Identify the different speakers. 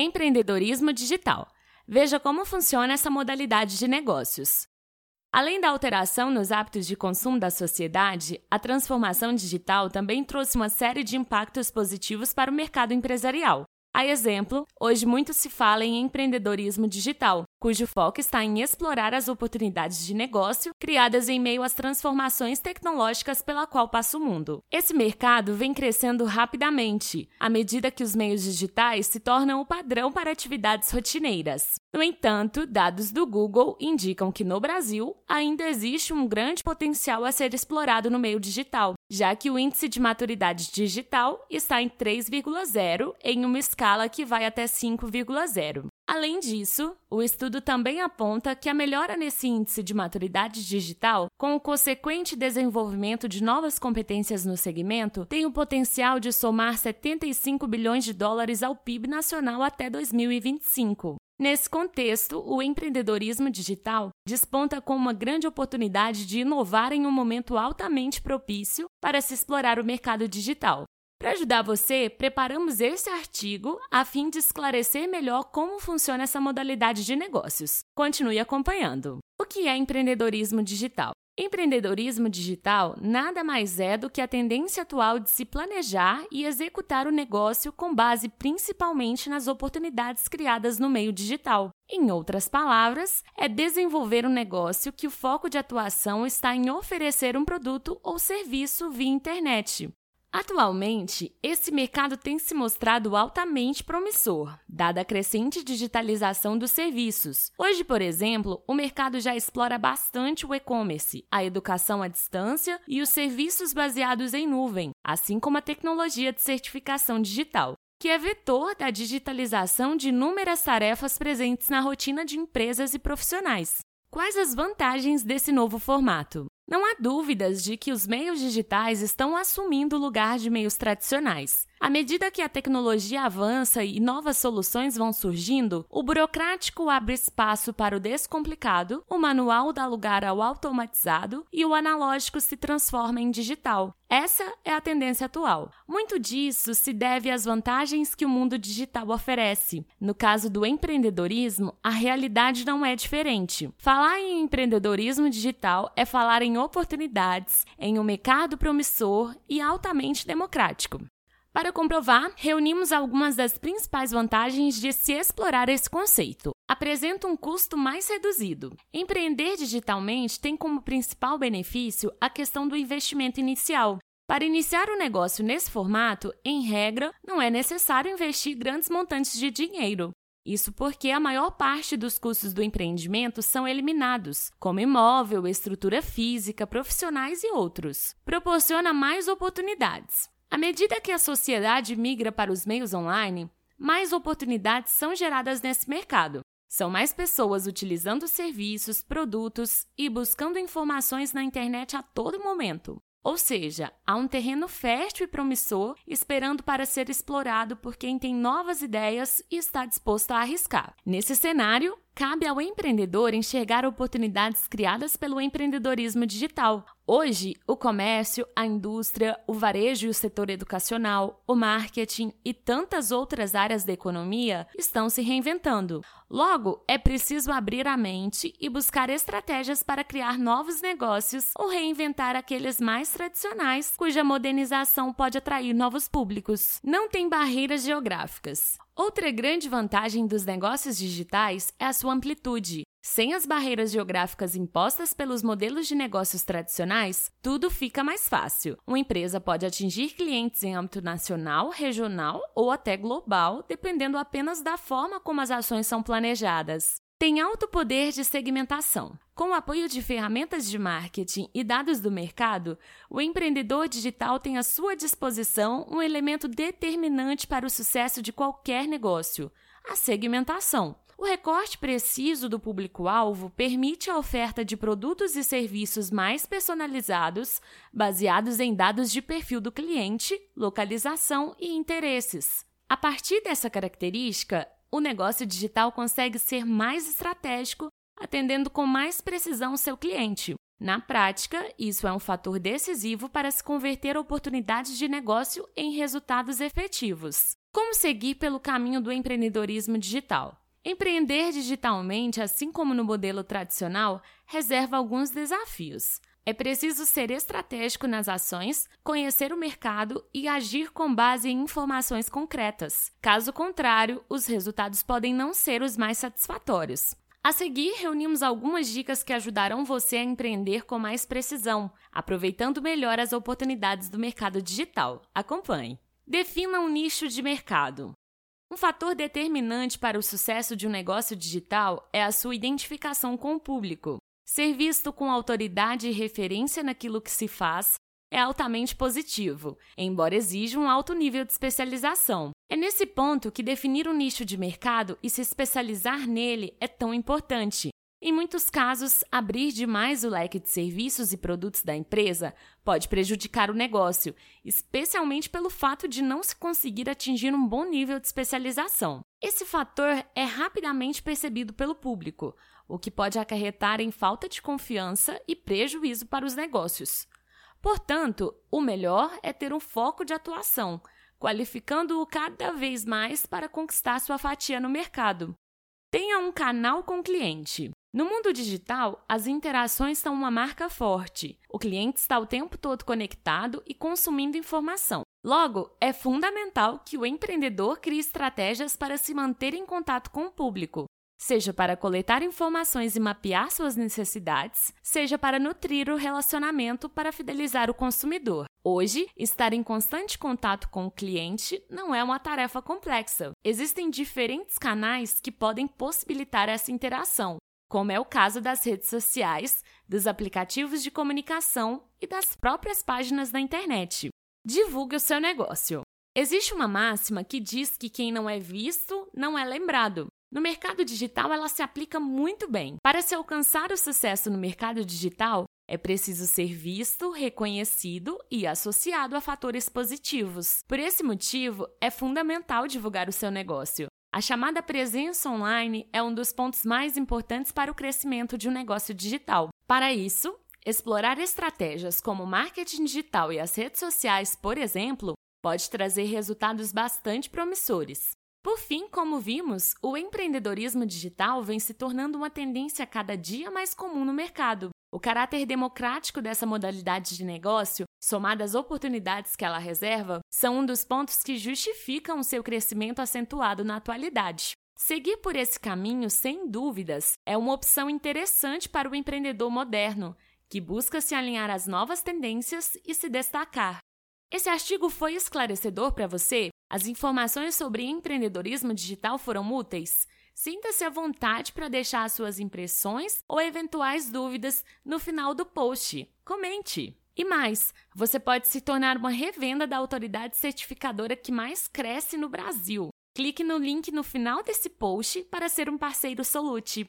Speaker 1: Empreendedorismo digital. Veja como funciona essa modalidade de negócios. Além da alteração nos hábitos de consumo da sociedade, a transformação digital também trouxe uma série de impactos positivos para o mercado empresarial. A exemplo, hoje muito se fala em empreendedorismo digital, cujo foco está em explorar as oportunidades de negócio criadas em meio às transformações tecnológicas pela qual passa o mundo. Esse mercado vem crescendo rapidamente, à medida que os meios digitais se tornam o padrão para atividades rotineiras. No entanto, dados do Google indicam que no Brasil ainda existe um grande potencial a ser explorado no meio digital, já que o índice de maturidade digital está em 3,0 em uma escala que vai até 5,0. Além disso, o estudo também aponta que a melhora nesse índice de maturidade digital, com o consequente desenvolvimento de novas competências no segmento, tem o potencial de somar 75 bilhões de dólares ao PIB nacional até 2025. Nesse contexto, o empreendedorismo digital desponta como uma grande oportunidade de inovar em um momento altamente propício para se explorar o mercado digital, para ajudar você, preparamos esse artigo a fim de esclarecer melhor como funciona essa modalidade de negócios. Continue acompanhando. O que é empreendedorismo digital? Empreendedorismo digital nada mais é do que a tendência atual de se planejar e executar o negócio com base principalmente nas oportunidades criadas no meio digital. Em outras palavras, é desenvolver um negócio que o foco de atuação está em oferecer um produto ou serviço via internet. Atualmente, esse mercado tem se mostrado altamente promissor, dada a crescente digitalização dos serviços. Hoje, por exemplo, o mercado já explora bastante o e-commerce, a educação à distância e os serviços baseados em nuvem, assim como a tecnologia de certificação digital que é vetor da digitalização de inúmeras tarefas presentes na rotina de empresas e profissionais. Quais as vantagens desse novo formato? Não há dúvidas de que os meios digitais estão assumindo o lugar de meios tradicionais. À medida que a tecnologia avança e novas soluções vão surgindo, o burocrático abre espaço para o descomplicado, o manual dá lugar ao automatizado e o analógico se transforma em digital. Essa é a tendência atual. Muito disso se deve às vantagens que o mundo digital oferece. No caso do empreendedorismo, a realidade não é diferente. Falar em empreendedorismo digital é falar em oportunidades, em um mercado promissor e altamente democrático. Para comprovar, reunimos algumas das principais vantagens de se explorar esse conceito. Apresenta um custo mais reduzido. Empreender digitalmente tem como principal benefício a questão do investimento inicial. Para iniciar o um negócio nesse formato, em regra, não é necessário investir grandes montantes de dinheiro. Isso porque a maior parte dos custos do empreendimento são eliminados, como imóvel, estrutura física, profissionais e outros. Proporciona mais oportunidades. À medida que a sociedade migra para os meios online, mais oportunidades são geradas nesse mercado. São mais pessoas utilizando serviços, produtos e buscando informações na internet a todo momento. Ou seja, há um terreno fértil e promissor esperando para ser explorado por quem tem novas ideias e está disposto a arriscar. Nesse cenário, cabe ao empreendedor enxergar oportunidades criadas pelo empreendedorismo digital. Hoje, o comércio, a indústria, o varejo e o setor educacional, o marketing e tantas outras áreas da economia estão se reinventando. Logo, é preciso abrir a mente e buscar estratégias para criar novos negócios ou reinventar aqueles mais tradicionais, cuja modernização pode atrair novos públicos. Não tem barreiras geográficas. Outra grande vantagem dos negócios digitais é a sua amplitude. Sem as barreiras geográficas impostas pelos modelos de negócios tradicionais, tudo fica mais fácil. Uma empresa pode atingir clientes em âmbito nacional, regional ou até global, dependendo apenas da forma como as ações são planejadas tem alto poder de segmentação. Com o apoio de ferramentas de marketing e dados do mercado, o empreendedor digital tem à sua disposição um elemento determinante para o sucesso de qualquer negócio: a segmentação. O recorte preciso do público-alvo permite a oferta de produtos e serviços mais personalizados, baseados em dados de perfil do cliente, localização e interesses. A partir dessa característica, o negócio digital consegue ser mais estratégico, atendendo com mais precisão seu cliente. Na prática, isso é um fator decisivo para se converter oportunidades de negócio em resultados efetivos. Como seguir pelo caminho do empreendedorismo digital? Empreender digitalmente, assim como no modelo tradicional, reserva alguns desafios. É preciso ser estratégico nas ações, conhecer o mercado e agir com base em informações concretas. Caso contrário, os resultados podem não ser os mais satisfatórios. A seguir, reunimos algumas dicas que ajudarão você a empreender com mais precisão, aproveitando melhor as oportunidades do mercado digital. Acompanhe. Defina um nicho de mercado. Um fator determinante para o sucesso de um negócio digital é a sua identificação com o público. Ser visto com autoridade e referência naquilo que se faz é altamente positivo, embora exija um alto nível de especialização. É nesse ponto que definir um nicho de mercado e se especializar nele é tão importante. Em muitos casos, abrir demais o leque de serviços e produtos da empresa pode prejudicar o negócio, especialmente pelo fato de não se conseguir atingir um bom nível de especialização. Esse fator é rapidamente percebido pelo público, o que pode acarretar em falta de confiança e prejuízo para os negócios. Portanto, o melhor é ter um foco de atuação, qualificando-o cada vez mais para conquistar sua fatia no mercado. Tenha um canal com cliente. No mundo digital, as interações são uma marca forte. O cliente está o tempo todo conectado e consumindo informação. Logo, é fundamental que o empreendedor crie estratégias para se manter em contato com o público, seja para coletar informações e mapear suas necessidades, seja para nutrir o relacionamento para fidelizar o consumidor. Hoje, estar em constante contato com o cliente não é uma tarefa complexa. Existem diferentes canais que podem possibilitar essa interação, como é o caso das redes sociais, dos aplicativos de comunicação e das próprias páginas da internet. Divulgue o seu negócio. Existe uma máxima que diz que quem não é visto não é lembrado. No mercado digital, ela se aplica muito bem. Para se alcançar o sucesso no mercado digital, é preciso ser visto, reconhecido e associado a fatores positivos. Por esse motivo, é fundamental divulgar o seu negócio. A chamada presença online é um dos pontos mais importantes para o crescimento de um negócio digital. Para isso, explorar estratégias como marketing digital e as redes sociais, por exemplo, pode trazer resultados bastante promissores. Por fim, como vimos, o empreendedorismo digital vem se tornando uma tendência cada dia mais comum no mercado. O caráter democrático dessa modalidade de negócio, somado às oportunidades que ela reserva, são um dos pontos que justificam o seu crescimento acentuado na atualidade. Seguir por esse caminho, sem dúvidas, é uma opção interessante para o empreendedor moderno, que busca se alinhar às novas tendências e se destacar. Esse artigo foi esclarecedor para você? As informações sobre empreendedorismo digital foram úteis? Sinta-se à vontade para deixar suas impressões ou eventuais dúvidas no final do post. Comente! E mais, você pode se tornar uma revenda da autoridade certificadora que mais cresce no Brasil. Clique no link no final desse post para ser um parceiro Solute.